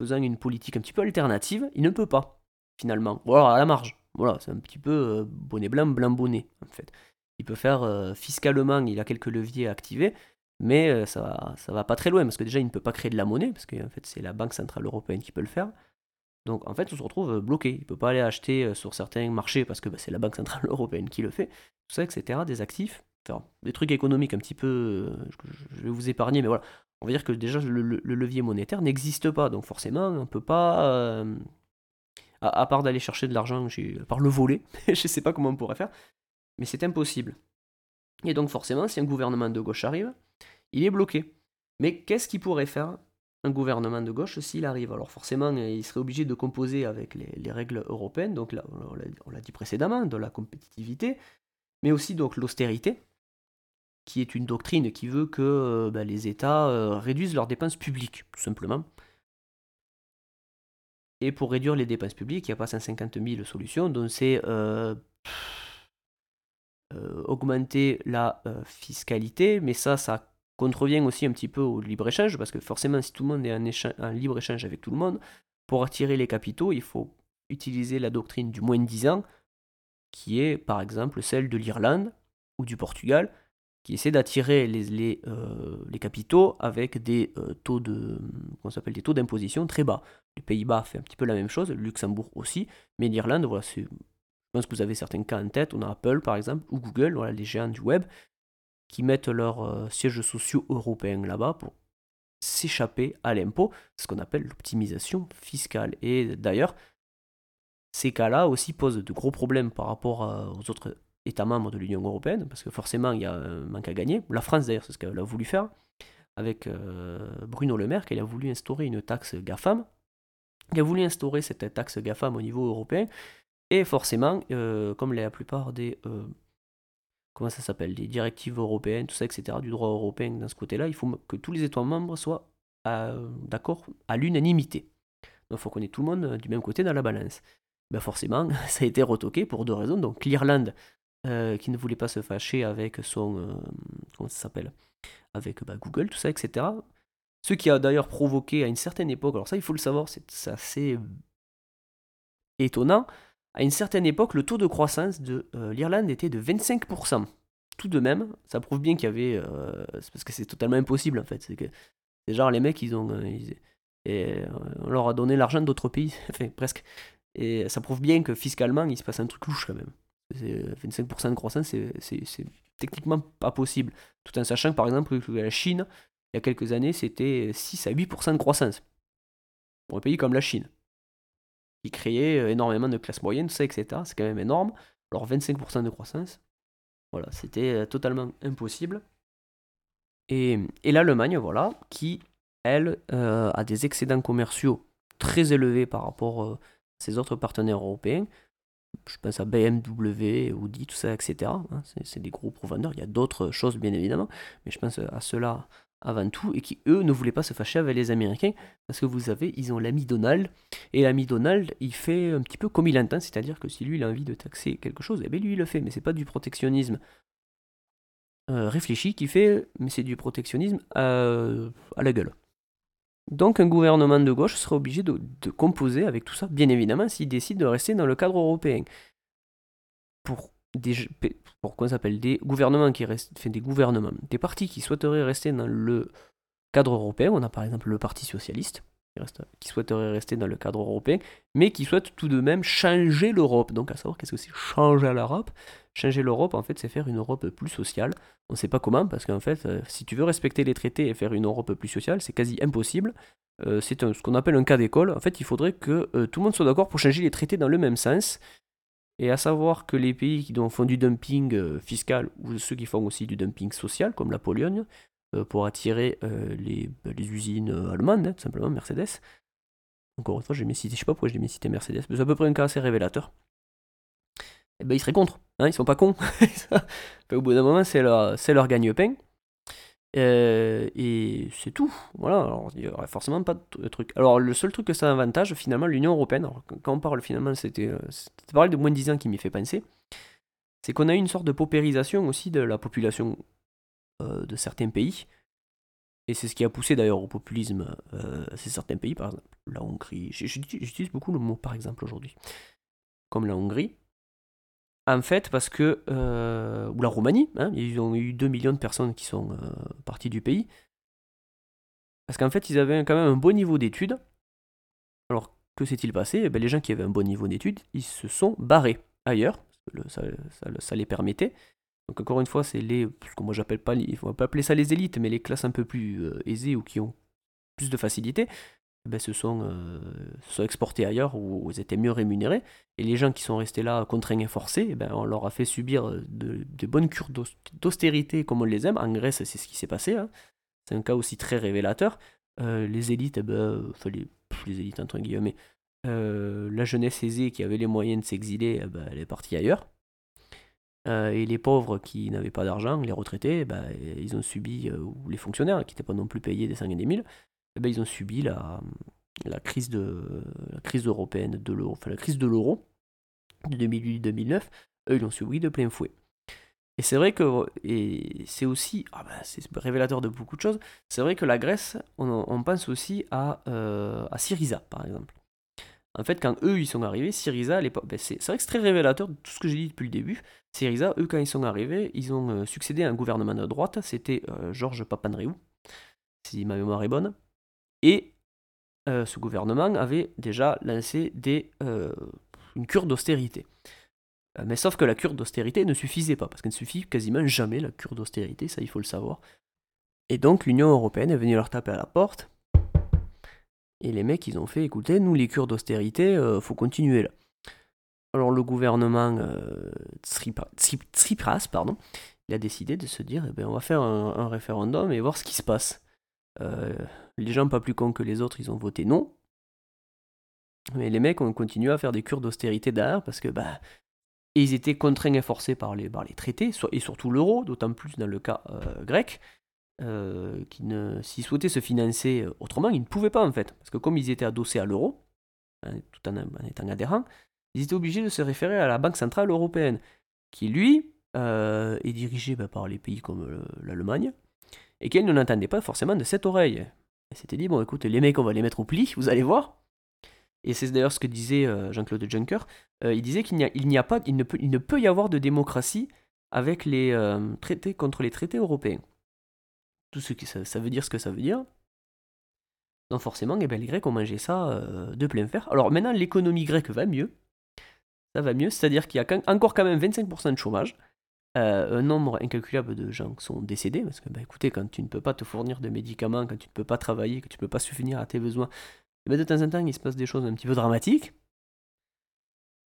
faisant une politique un petit peu alternative, il ne peut pas, finalement. Voilà, à la marge. Voilà, c'est un petit peu euh, bonnet blanc, blanc bonnet, en fait. Il peut faire fiscalement, il a quelques leviers à activer, mais ça, ça va pas très loin, parce que déjà, il ne peut pas créer de la monnaie, parce que en fait, c'est la Banque Centrale Européenne qui peut le faire. Donc en fait, on se retrouve euh, bloqué. Il peut pas aller acheter euh, sur certains marchés parce que bah, c'est la Banque Centrale <laughs> Européenne qui le fait. Tout ça, etc. Des actifs, enfin, des trucs économiques un petit peu. Euh, je vais vous épargner, mais voilà. On va dire que déjà le, levier monétaire n'existe pas. Donc forcément, on peut pas. à, part d'aller chercher de l'argent, à part le voler, <laughs> je sais pas comment on pourrait faire. Mais c'est impossible. Et donc forcément, si un gouvernement de gauche arrive, il est bloqué. Mais qu'est-ce qu'il pourrait faire un gouvernement de gauche s'il arrive? Alors forcément, il serait obligé de composer avec les, règles européennes, donc on l'a dit précédemment, de la compétitivité, mais aussi donc l'austérité, qui est une doctrine qui veut que euh, bah, les États euh, réduisent leurs dépenses publiques, tout simplement. Et pour réduire les dépenses publiques, il n'y a pas 150 000 solutions, donc c'est... Euh, augmenter la fiscalité, mais ça, ça contrevient aussi un petit peu au libre-échange, parce que forcément, si tout le monde est en, libre-échange avec tout le monde, pour attirer les capitaux, il faut utiliser la doctrine du moins de 10 ans, qui est par exemple celle de l'Irlande ou du Portugal, qui essaie d'attirer les, les, euh, capitaux avec des euh, taux de s'appelle des taux d'imposition très bas. Les Pays-Bas fait un petit peu la même chose, le Luxembourg aussi, mais l'Irlande, voilà, je pense que vous avez certains cas en tête, on a Apple par exemple, ou Google, voilà, les géants du web, qui mettent leurs euh, sièges sociaux européens là-bas pour s'échapper à l'impôt, ce qu'on appelle l'optimisation fiscale. Et d'ailleurs, ces cas-là aussi posent de gros problèmes par rapport aux autres États membres de l'Union européenne, parce que forcément il y a un manque à gagner. La France d'ailleurs, c'est ce qu'elle a voulu faire, avec euh, Bruno Le Maire, qu'elle a voulu instaurer une taxe GAFAM. Il a voulu instaurer cette taxe GAFAM au niveau européen, et forcément, euh, comme la plupart des comment ça s'appelle, des directives européennes, tout ça, etc., du droit européen dans ce côté-là, il faut que tous les États membres soient euh, d'accord à l'unanimité. Donc il faut qu'on ait tout le monde euh, du même côté dans la balance. Ben forcément, <laughs> ça a été retoqué pour deux raisons. Donc l'Irlande, euh, qui ne voulait pas se fâcher avec son... comment ça s'appelle Avec bah, Google, tout ça, etc. Ce qui a d'ailleurs provoqué à une certaine époque, alors ça il faut le savoir, c'est assez étonnant, à une certaine époque, le taux de croissance de euh, l'Irlande était de 25%. Tout de même, ça prouve bien qu'il y avait. Euh, parce que c'est totalement impossible en fait. C'est genre les mecs, ils ont. Euh, on leur a donné l'argent d'autres pays, <laughs> enfin presque. Et ça prouve bien que fiscalement, il se passe un truc louche quand même. 25% de croissance, c'est techniquement pas possible. Tout en sachant que par exemple que la Chine, il y a quelques années, c'était 6 à 8% de croissance. Pour un pays comme la Chine qui créait euh, énormément de classes moyennes, tout ça, etc. C'est quand même énorme. Alors 25% de croissance, voilà, c'était euh, totalement impossible. Et, et l'Allemagne, voilà, qui, elle, euh, a des excédents commerciaux très élevés par rapport à ses autres partenaires européens. Je pense à BMW, Audi, tout ça, etc. Hein, c'est des gros vendeurs. Il y a d'autres choses, bien évidemment, mais je pense à cela avant tout, et qui eux ne voulaient pas se fâcher avec les Américains, parce que vous savez, ils ont l'ami Donald, et l'ami Donald, il fait un petit peu comme il entend, c'est-à-dire que si lui il a envie de taxer quelque chose, eh bien lui il le fait, mais c'est pas du protectionnisme euh, réfléchi qui fait, mais c'est du protectionnisme à, la gueule. Donc un gouvernement de gauche serait obligé de, de composer avec tout ça, bien évidemment, s'il décide de rester dans le cadre européen. Pour des, des gouvernements qui restent, des gouvernements, des partis qui souhaiteraient rester dans le cadre européen. On a par exemple le Parti socialiste qui souhaiterait rester dans le cadre européen, mais qui souhaite tout de même changer l'Europe. Donc à savoir qu'est-ce que c'est changer l'Europe? Changer l'Europe, en fait, c'est faire une Europe plus sociale. On ne sait pas comment, parce qu'en fait, euh, si tu veux respecter les traités et faire une Europe plus sociale, c'est quasi impossible. Euh, c'est ce qu'on appelle un cas d'école. En fait, il faudrait que euh, tout le monde soit d'accord pour changer les traités dans le même sens. Et à savoir que les pays qui font du dumping euh, fiscal, ou ceux qui font aussi du dumping social, comme la Pologne, euh, pour attirer euh, les, bah, les, usines allemandes, hein, tout simplement, Mercedes. Encore une fois, j'ai mis cité, je sais pas pourquoi j'ai mis cité Mercedes, mais c'est à peu près un cas assez révélateur. Eh ben ils seraient contre, hein, ils sont pas cons. <laughs> Au bout d'un moment, c'est leur, leur gagne-pain. Euh, et c'est tout. Voilà, alors il n'y aurait forcément pas de truc. Alors le seul truc que ça avantage, finalement, l'Union Européenne, quand on parle finalement, c'était euh, parler de moins de 10 ans qui m'y fait penser, c'est qu'on a eu une sorte de paupérisation aussi de la population euh, de certains pays. Et c'est ce qui a poussé d'ailleurs au populisme euh, c'est certains pays, par exemple la Hongrie. J'utilise beaucoup le mot par exemple aujourd'hui. Comme la Hongrie, en fait, parce que. Euh, ou la Roumanie, hein, ils ont eu 2 millions de personnes qui sont euh, parties du pays. Parce qu'en fait, ils avaient quand même un bon niveau d'études. Alors, que s'est-il passé? Eh ben, Les gens qui avaient un bon niveau d'études, ils se sont barrés ailleurs. ça, ça, les permettait. Donc, encore une fois, c'est les. Ce que moi, j'appelle pas. Il faut pas appeler ça les élites, mais les classes un peu plus euh, aisées ou qui ont plus de facilité. Eh ben, se, sont, euh, sont exportés ailleurs où ils étaient mieux rémunérés. Et les gens qui sont restés là contraints et forcés, eh ben, on leur a fait subir de, bonnes cures d'austérité comme on les aime. En Grèce, c'est ce qui s'est passé. Hein. C'est un cas aussi très révélateur. Euh, les élites, eh ben, enfin les, élites entre guillemets, euh, la jeunesse aisée qui avait les moyens de s'exiler, eh ben, elle est partie ailleurs. et les pauvres qui n'avaient pas d'argent, les retraités, ben, ils ont subi, ou les fonctionnaires qui n'étaient pas non plus payés des 5 et des 1000, eh ben, ils ont subi la, crise, de, la crise européenne de l'euro, la crise de l'euro de 2008-2009, eux ils l'ont subi de plein fouet. Et c'est vrai que, et c'est aussi, ah ben, révélateur de beaucoup de choses, c'est vrai que la Grèce, on, pense aussi à, euh, à Syriza, par exemple. En fait, quand eux, ils sont arrivés, Syriza, ben, c'est vrai que c'est très révélateur de tout ce que j'ai dit depuis le début. Syriza, eux, quand ils sont arrivés, ils ont euh, succédé à un gouvernement de droite, c'était euh, Georges Papandreou, si ma mémoire est bonne. Et ce gouvernement avait déjà lancé des, une cure d'austérité. Euh, mais sauf que la cure d'austérité ne suffisait pas, parce qu'elle ne suffit quasiment jamais, la cure d'austérité, ça il faut le savoir. Et donc l'Union Européenne est venue leur taper à la porte, et les mecs ils ont fait, écoutez, nous les cures d'austérité, euh, faut continuer là. Alors le gouvernement euh, Tsipras, pardon, il a décidé de se dire, eh ben, on va faire un, référendum et voir ce qui se passe. Les gens pas plus cons que les autres, ils ont voté non. Mais les mecs ont continué à faire des cures d'austérité derrière parce que bah, ils étaient contraints et forcés par les, traités, et surtout l'euro, d'autant plus dans le cas euh, grec, euh, qui ne, s'ils souhaitaient se financer euh, autrement, ils ne pouvaient pas en fait. Parce que comme ils étaient adossés à l'euro, hein, tout en, étant adhérents, ils étaient obligés de se référer à la Banque Centrale Européenne, qui lui est dirigée bah, par les pays comme l'Allemagne, et qu'elle n'entendait pas forcément de cette oreille. Elle s'était dit, bon écoute, les mecs, on va les mettre au pli, <laughs> vous allez voir, et c'est d'ailleurs ce que disait euh, Jean-Claude Juncker, euh, il disait qu'il n'y a, pas, il ne, peut, il ne peut y avoir de démocratie avec les euh, traités contre les traités européens. Tout ce qui ça, veut dire ce que ça veut dire. Donc forcément, eh ben, les Grecs ont mangé ça de plein fer. Alors maintenant, l'économie grecque va mieux. Ça va mieux, c'est-à-dire qu'il y a encore quand même 25% de chômage. Un nombre incalculable de gens sont décédés, parce que, bah, écoutez, quand tu ne peux pas te fournir de médicaments, quand tu ne peux pas travailler, que tu ne peux pas subvenir à tes besoins, ben, de temps en temps, il se passe des choses un petit peu dramatiques.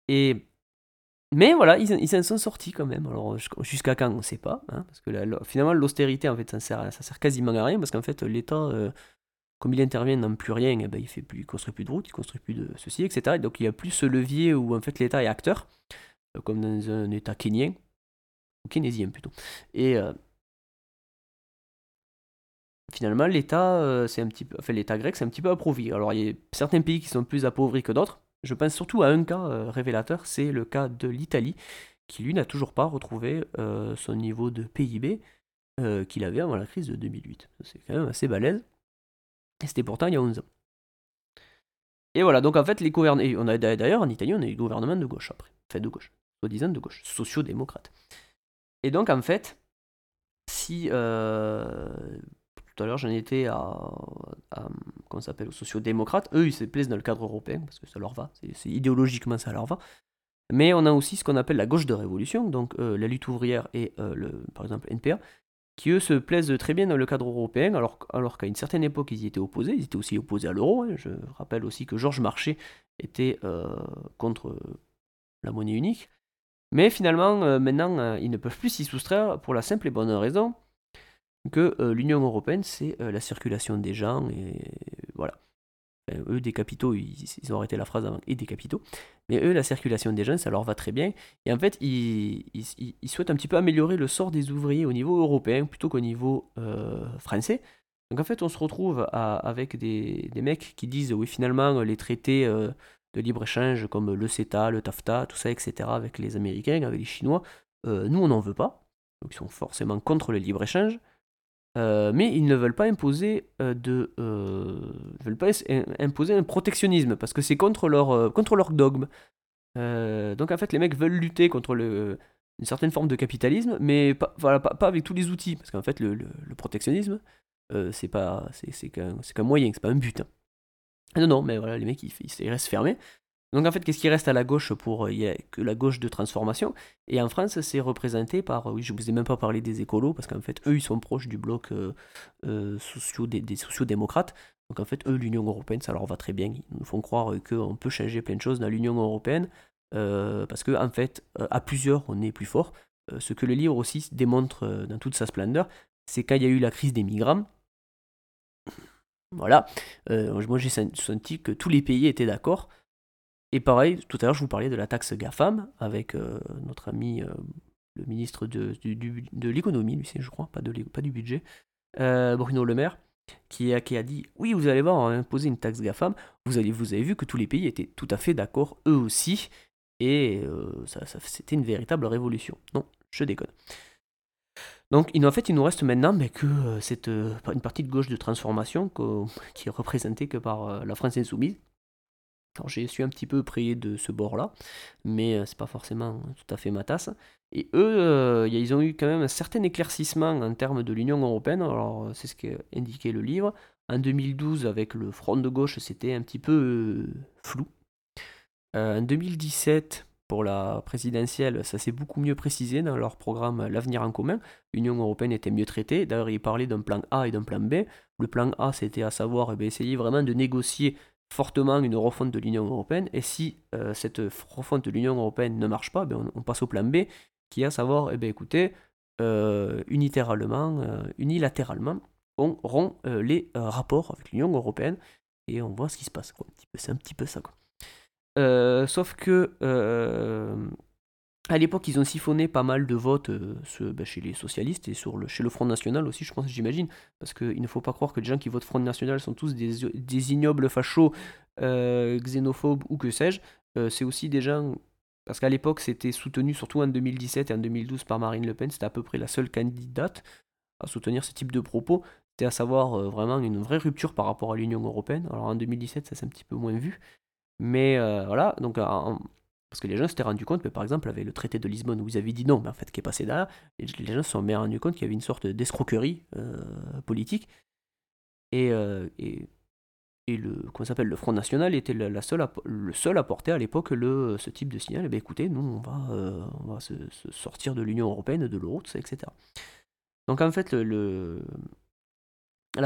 Et mais voilà, ils, s'en sont sortis quand même. Alors jusqu'à quand, on ne sait pas. Hein, parce que finalement, l'austérité, en fait, ça sert, ça sert quasiment à rien. Parce qu'en fait, l'État, euh, comme il intervient dans plus rien, eh ben, il fait plus, il construit plus de routes, il construit plus de ceci, etc. donc il y a plus ce levier où en fait l'État est acteur, euh, comme dans un État kenyan, ou keynésien plutôt. Et, euh, finalement, l'État, euh, c'est un petit peu, enfin, l'État grec, c'est un petit peu appauvri. Alors, il y a certains pays qui sont plus appauvris que d'autres. Je pense surtout à un cas euh, révélateur, c'est le cas de l'Italie, qui lui n'a toujours pas retrouvé son niveau de PIB qu'il avait avant la crise de 2008. C'est quand même assez balèze. Et c'était pourtant il y a 11 ans. Et voilà, donc en fait, les gouvernements. D'ailleurs en Italie, on a eu gouvernement de gauche après. Enfin, de gauche. Soi-disant de gauche. Sociaux-démocrates. Et donc, en fait, si tout à l'heure, j'en étais à, comment s'appelle, aux sociaux-démocrates. Eux, ils se plaisent dans le cadre européen parce que ça leur va. C'est, idéologiquement, ça leur va. Mais on a aussi ce qu'on appelle la gauche de révolution, donc euh, la lutte ouvrière et euh, le, par exemple NPA, qui eux se plaisent très bien dans le cadre européen, alors, alors qu'à une certaine époque ils y étaient opposés, ils étaient aussi opposés à l'euro. Hein. Je rappelle aussi que Georges Marchais était euh, contre la monnaie unique. Mais finalement, maintenant, ils ne peuvent plus s'y soustraire pour la simple et bonne raison que euh, l'Union européenne, c'est euh, la circulation des gens, et voilà. eux, des capitaux, ils, ont arrêté la phrase avant, et des capitaux. Mais eux, la circulation des gens, ça leur va très bien. Et en fait, ils, souhaitent un petit peu améliorer le sort des ouvriers au niveau européen plutôt qu'au niveau euh, français. Donc en fait, on se retrouve avec des, mecs qui disent, oui, finalement, les traités de libre-échange comme le CETA, le TAFTA, tout ça, etc., avec les Américains, avec les Chinois, nous, on n'en veut pas. Donc ils sont forcément contre le libre-échange. Euh, mais ils ne veulent pas imposer euh, de, euh, veulent pas imposer un protectionnisme parce que c'est contre leur contre leur dogme. donc en fait, les mecs veulent lutter contre une certaine forme de capitalisme, mais pas, voilà, pas, avec tous les outils parce qu'en fait, le, protectionnisme, c'est pas c'est qu'un qu'un moyen, c'est pas un but. Hein. Non, non, mais voilà, les mecs ils, restent fermés. Donc en fait, qu'est-ce qui reste à la gauche pour il y a que la gauche de transformation? Et en France, c'est représenté par oui, je vous ai même pas parlé des écolos parce qu'en fait, eux, ils sont proches du bloc euh, euh sociaux des, sociaux-démocrates. Donc en fait, eux, l'Union européenne, ça leur va très bien. Ils nous font croire qu'on peut changer plein de choses dans l'Union européenne euh, parce que en fait, euh, à plusieurs, on est plus fort. ce que le livre aussi démontre dans toute sa splendeur, c'est quand il y a eu la crise des migrants. Voilà, moi j'ai senti que tous les pays étaient d'accord et pareil, tout à l'heure, je vous parlais de la taxe GAFAM avec euh, notre ami, euh, le ministre de, l'économie, lui, c'est, je crois, pas, du budget, euh, Bruno Le Maire, qui a, dit Oui, vous allez voir, on imposer une taxe GAFAM. Vous, allez, vous avez vu que tous les pays étaient tout à fait d'accord, eux aussi, et c'était une véritable révolution. Non, je déconne. Donc, en fait, il nous reste maintenant mais que cette, une partie de gauche de transformation <laughs> qui est représentée que par la France insoumise. Alors, j'ai su un petit peu prier de ce bord-là, mais c'est pas forcément tout à fait ma tasse. Et eux, ils ont eu quand même un certain éclaircissement en termes de l'Union européenne. Alors, c'est ce qu'indiquait le livre. En 2012, avec le front de gauche, c'était un petit peu flou. en 2017, pour la présidentielle, ça s'est beaucoup mieux précisé dans leur programme L'avenir en commun. L'Union européenne était mieux traitée. D'ailleurs, ils parlaient d'un plan A et d'un plan B. Le plan A, c'était à savoir eh essayer vraiment de négocier fortement une refonte de l'Union européenne. Et si euh, cette refonte de l'Union européenne ne marche pas, ben on, passe au plan B, qui est à savoir, eh bien, écoutez, euh, unilatéralement, euh, unilatéralement, on rompt les rapports avec l'Union européenne et on voit ce qui se passe. C'est un petit peu ça. Euh, sauf que euh, à l'époque, ils ont siphonné pas mal de votes euh, bah, chez les socialistes et sur le, chez le Front National aussi, je pense, j'imagine. Parce qu'il ne faut pas croire que les gens qui votent Front National sont tous des, ignobles fachos, xénophobes ou que sais-je. c'est aussi des gens. Parce qu'à l'époque, c'était soutenu surtout en 2017 et en 2012 par Marine Le Pen. C'était à peu près la seule candidate à soutenir ce type de propos. C'était à savoir vraiment une vraie rupture par rapport à l'Union Européenne. Alors en 2017, ça s'est un petit peu moins vu. Mais euh, voilà, donc parce que les gens s'étaient rendus compte, mais par exemple, avec le traité de Lisbonne où ils avaient dit non, mais en fait, qui est passé derrière, les, gens se sont bien rendus compte qu'il y avait une sorte d'escroquerie euh, politique. Et, euh, et, le, comment s'appelle, le Front National était la, seule le seul à porter à l'époque le, ce type de signal. Eh bien, écoutez, nous, on va, on va se, sortir de l'Union Européenne, de l'euro, etc. Donc en fait, la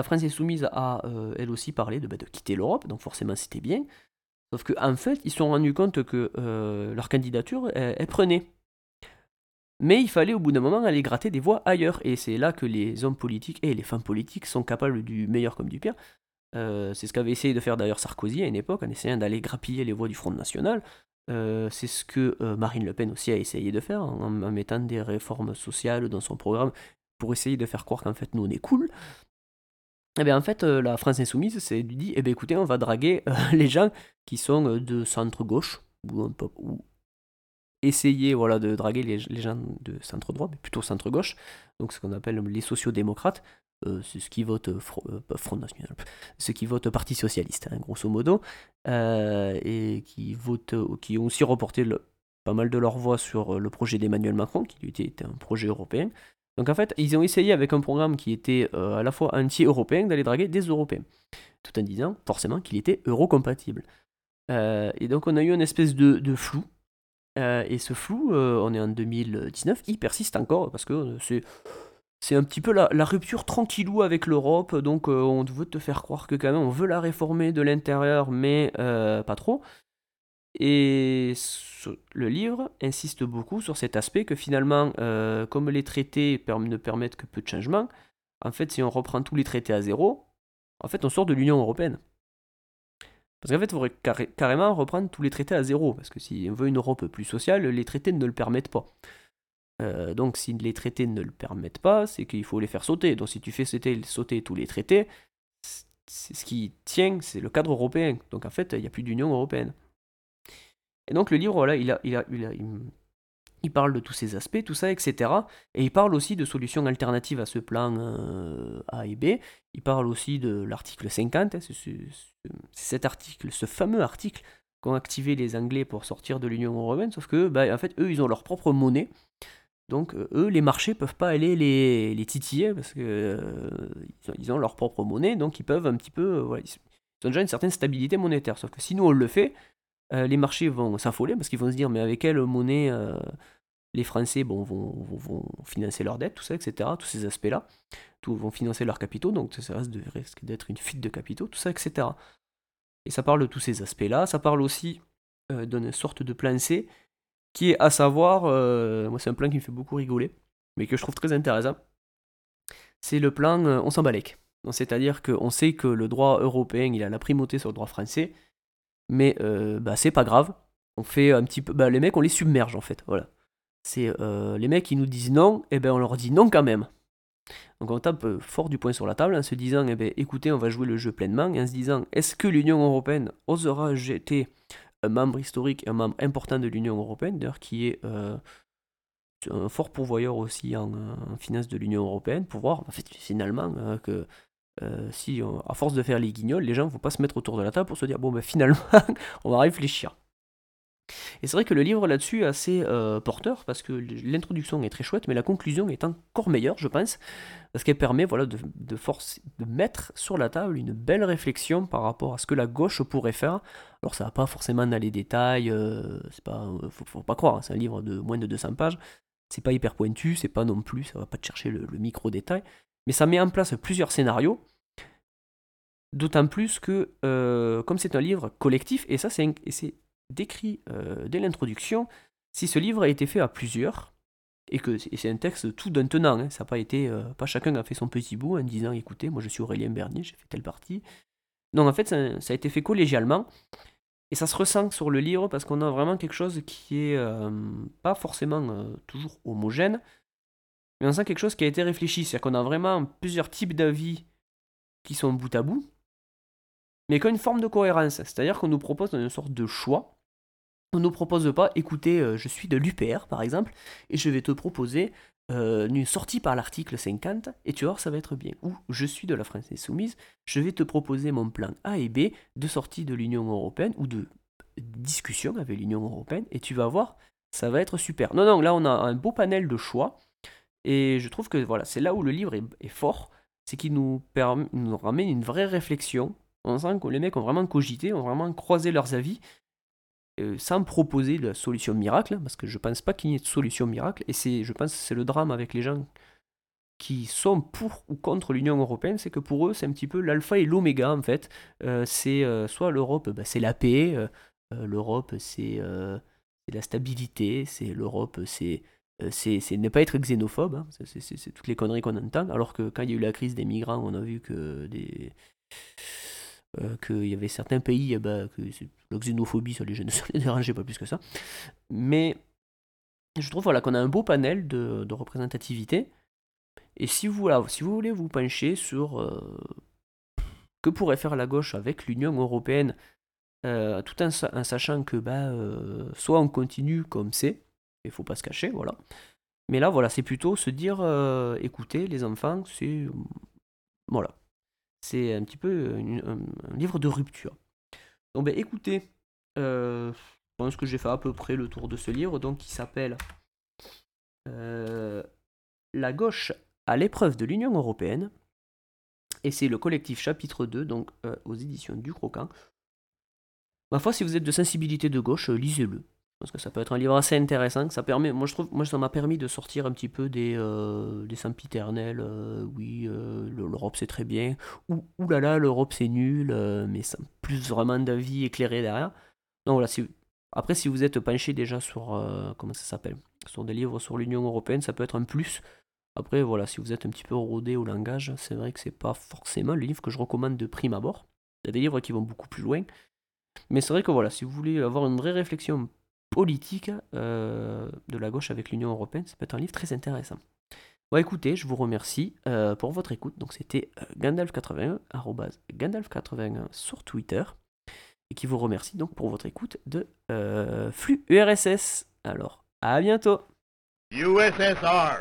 France est soumise à, elle aussi, parler de, bah, de quitter l'Europe, donc forcément, c'était bien. Sauf qu'en en fait, ils se sont rendus compte que euh, leur candidature, elle, prenait. Mais il fallait au bout d'un moment aller gratter des voix ailleurs. Et c'est là que les hommes politiques et les femmes politiques sont capables du meilleur comme du pire. Euh, c'est ce qu'avait essayé de faire d'ailleurs Sarkozy à une époque, en essayant d'aller grappiller les voix du Front National. Euh, c'est ce que Marine Le Pen aussi a essayé de faire, en, mettant des réformes sociales dans son programme pour essayer de faire croire qu'en fait nous on est cool. Eh bien, en fait, euh, la France Insoumise s'est dit eh bien, écoutez, on va draguer euh, <laughs> les gens qui sont euh, de centre-gauche, ou, ou, essayer voilà, de draguer les, gens de centre-droit, mais plutôt centre-gauche, donc ce qu'on appelle les sociodémocrates, c'est ce qui vote Front National, ceux qui votent Parti Socialiste, hein, grosso modo, et qui, votent, qui ont aussi reporté pas mal de leur voix sur le projet d'Emmanuel Macron, qui était un projet européen. Donc en fait, ils ont essayé avec un programme qui était euh, à la fois anti-européen d'aller draguer des Européens, tout en disant forcément qu'il était euro-compatible. Euh, et donc on a eu une espèce de, flou. Euh, et ce flou, on est en 2019, il persiste encore parce que c'est un petit peu la, la, rupture tranquillou avec l'Europe, donc on veut te faire croire que quand même on veut la réformer de l'intérieur, mais pas trop. Et le livre insiste beaucoup sur cet aspect que finalement, euh, comme les traités ne permettent que peu de changements, en fait, si on reprend tous les traités à zéro, en fait, on sort de l'Union européenne. Parce qu'en fait, il faudrait carrément reprendre tous les traités à zéro, parce que si on veut une Europe plus sociale, les traités ne le permettent pas. Euh, donc si les traités ne le permettent pas, c'est qu'il faut les faire sauter. Donc si tu fais sauter, sauter tous les traités, ce qui tient, c'est le cadre européen. Donc en fait, il n'y a plus d'Union européenne. Et donc le livre, voilà, il, parle de tous ces aspects, tout ça, etc. Et il parle aussi de solutions alternatives à ce plan euh, A et B. Il parle aussi de l'article 50, hein, c'est cet article, ce fameux article qu'ont activé les Anglais pour sortir de l'Union européenne, sauf que, bah, en fait, eux, ils ont leur propre monnaie. Donc, euh, eux, les marchés peuvent pas aller les, titiller parce que euh, ont, leur propre monnaie, donc ils peuvent un petit peu. ils ont déjà une certaine stabilité monétaire. Sauf que si nous on le fait, euh, les marchés vont s'affoler parce qu'ils vont se dire mais avec quelle monnaie euh, les Français vont, financer leurs dettes, tout ça, etc. Tous ces aspects-là, vont financer leurs capitaux, donc ça risque d'être une fuite de capitaux, tout ça, etc. Et ça parle de tous ces aspects-là. Ça parle aussi euh, d'une sorte de plan C qui est à savoir, moi c'est un plan qui me fait beaucoup rigoler, mais que je trouve très intéressant. C'est le plan on s'en. C'est-à-dire qu'on sait que le droit européen il a la primauté sur le droit français, mais euh, bah, c'est pas grave. On fait un petit peu. Bah, les mecs, on les submerge en fait. Voilà. C'est euh, les mecs qui nous disent non, et eh ben on leur dit non quand même. Donc on tape euh, fort du poing sur la table en se disant eh ben, écoutez, on va jouer le jeu pleinement, et en se disant est-ce que l'Union européenne osera jeter un membre historique, un membre important de l'Union européenne, d'ailleurs qui est un fort pourvoyeur aussi en, finance de l'Union européenne pour voir en finalement que si à force de faire les guignols, les gens ne vont pas se mettre autour de la table pour se dire bon ben finalement <laughs> on va réfléchir. Et c'est vrai que le livre là-dessus est assez euh, porteur parce que l'introduction est très chouette, mais la conclusion est encore meilleure, je pense, parce qu'elle permet voilà, de, de, de mettre sur la table une belle réflexion par rapport à ce que la gauche pourrait faire. Alors ça va pas forcément dans les détails, euh, c'est pas, euh, faut, pas croire, hein, c'est un livre de moins de 200 pages, c'est pas hyper pointu, c'est pas non plus, ça va pas te chercher le, micro détail, mais ça met en place plusieurs scénarios. D'autant plus que, comme c'est un livre collectif, et ça c'est décrit euh, dès l'introduction, si ce livre a été fait à plusieurs, et que c'est un texte tout d'un tenant, hein, ça n'a pas été, euh, pas chacun a fait son petit bout en disant écoutez, moi je suis Aurélien Bernier, j'ai fait telle partie. Non, en fait, ça, a été fait collégialement, et ça se ressent sur le livre parce qu'on a vraiment quelque chose qui est euh, pas forcément toujours homogène, mais on sent quelque chose qui a été réfléchi, c'est-à-dire qu'on a vraiment plusieurs types d'avis qui sont bout à bout, mais qui une forme de cohérence, c'est-à-dire qu'on nous propose une sorte de choix on ne nous propose pas, écoutez, euh, je suis de l'UPR par exemple, et je vais te proposer euh, une sortie par l'article 50, et tu vois, ça va être bien. Ou je suis de la France Insoumise, je vais te proposer mon plan A et B de sortie de l'Union Européenne, ou de discussion avec l'Union Européenne, et tu vas voir, ça va être super. Non, non, là on a un beau panel de choix, et je trouve que voilà, c'est là où le livre est, fort, c'est qu'il nous ramène une vraie réflexion. On sent que les mecs ont vraiment cogité, ont vraiment croisé leurs avis, euh, sans proposer de solution miracle, parce que je pense pas qu'il y ait de solution miracle, et c'est, je pense que c'est le drame avec les gens qui sont pour ou contre l'Union européenne, c'est que pour eux, c'est un petit peu l'alpha et l'oméga, en fait. Euh, c'est euh, soit l'Europe, bah, c'est la paix, l'Europe, c'est, la stabilité, c'est l'Europe, c'est c'est, ne pas être xénophobe, hein. c'est, toutes les conneries qu'on entend, alors que quand il y a eu la crise des migrants, on a vu que des euh, qu'il y avait certains pays, eh ben, que la xénophobie, ça les, <laughs> ça les dérangeait pas plus que ça. Mais je trouve voilà, qu'on a un beau panel de, représentativité. Et si vous, si vous voulez vous pencher sur euh, que pourrait faire la gauche avec l'Union européenne, euh, tout en, sachant que bah, soit on continue comme c'est, il faut pas se cacher, voilà. Mais là, voilà, c'est plutôt se dire, écoutez, les enfants, c'est... Voilà, c'est un petit peu un, livre de rupture. Donc ben, écoutez, euh, je pense que j'ai fait à peu près le tour de ce livre, donc qui s'appelle euh, La gauche à l'épreuve de l'Union européenne. Et c'est le collectif chapitre 2, donc euh, aux éditions du Croquant. Ma foi, si vous êtes de sensibilité de gauche, lisez-le. Parce que ça peut être un livre assez intéressant. Ça permet, moi je trouve, moi ça m'a permis de sortir un petit peu des, euh, des sempiternels. Euh, oui, euh, l'Europe c'est très bien. Ou là là, l'Europe c'est nul, mais sans plus vraiment d'avis éclairé derrière. Donc voilà, si, après si vous êtes penché déjà sur, comment ça s'appelle, sur des livres sur l'Union Européenne, ça peut être un plus. Après voilà, si vous êtes un petit peu rodé au langage, c'est vrai que c'est pas forcément le livre que je recommande de prime abord. Il y a des livres qui vont beaucoup plus loin. Mais c'est vrai que voilà, si vous voulez avoir une vraie réflexion politique euh, de la gauche avec l'Union européenne. Ça peut être un livre très intéressant. Bon, écoutez, je vous remercie euh, pour votre écoute. Donc, c'était euh, Gandalf81, Gandalf81 sur Twitter, et qui vous remercie donc pour votre écoute de Flux URSS. Alors, à bientôt! USSR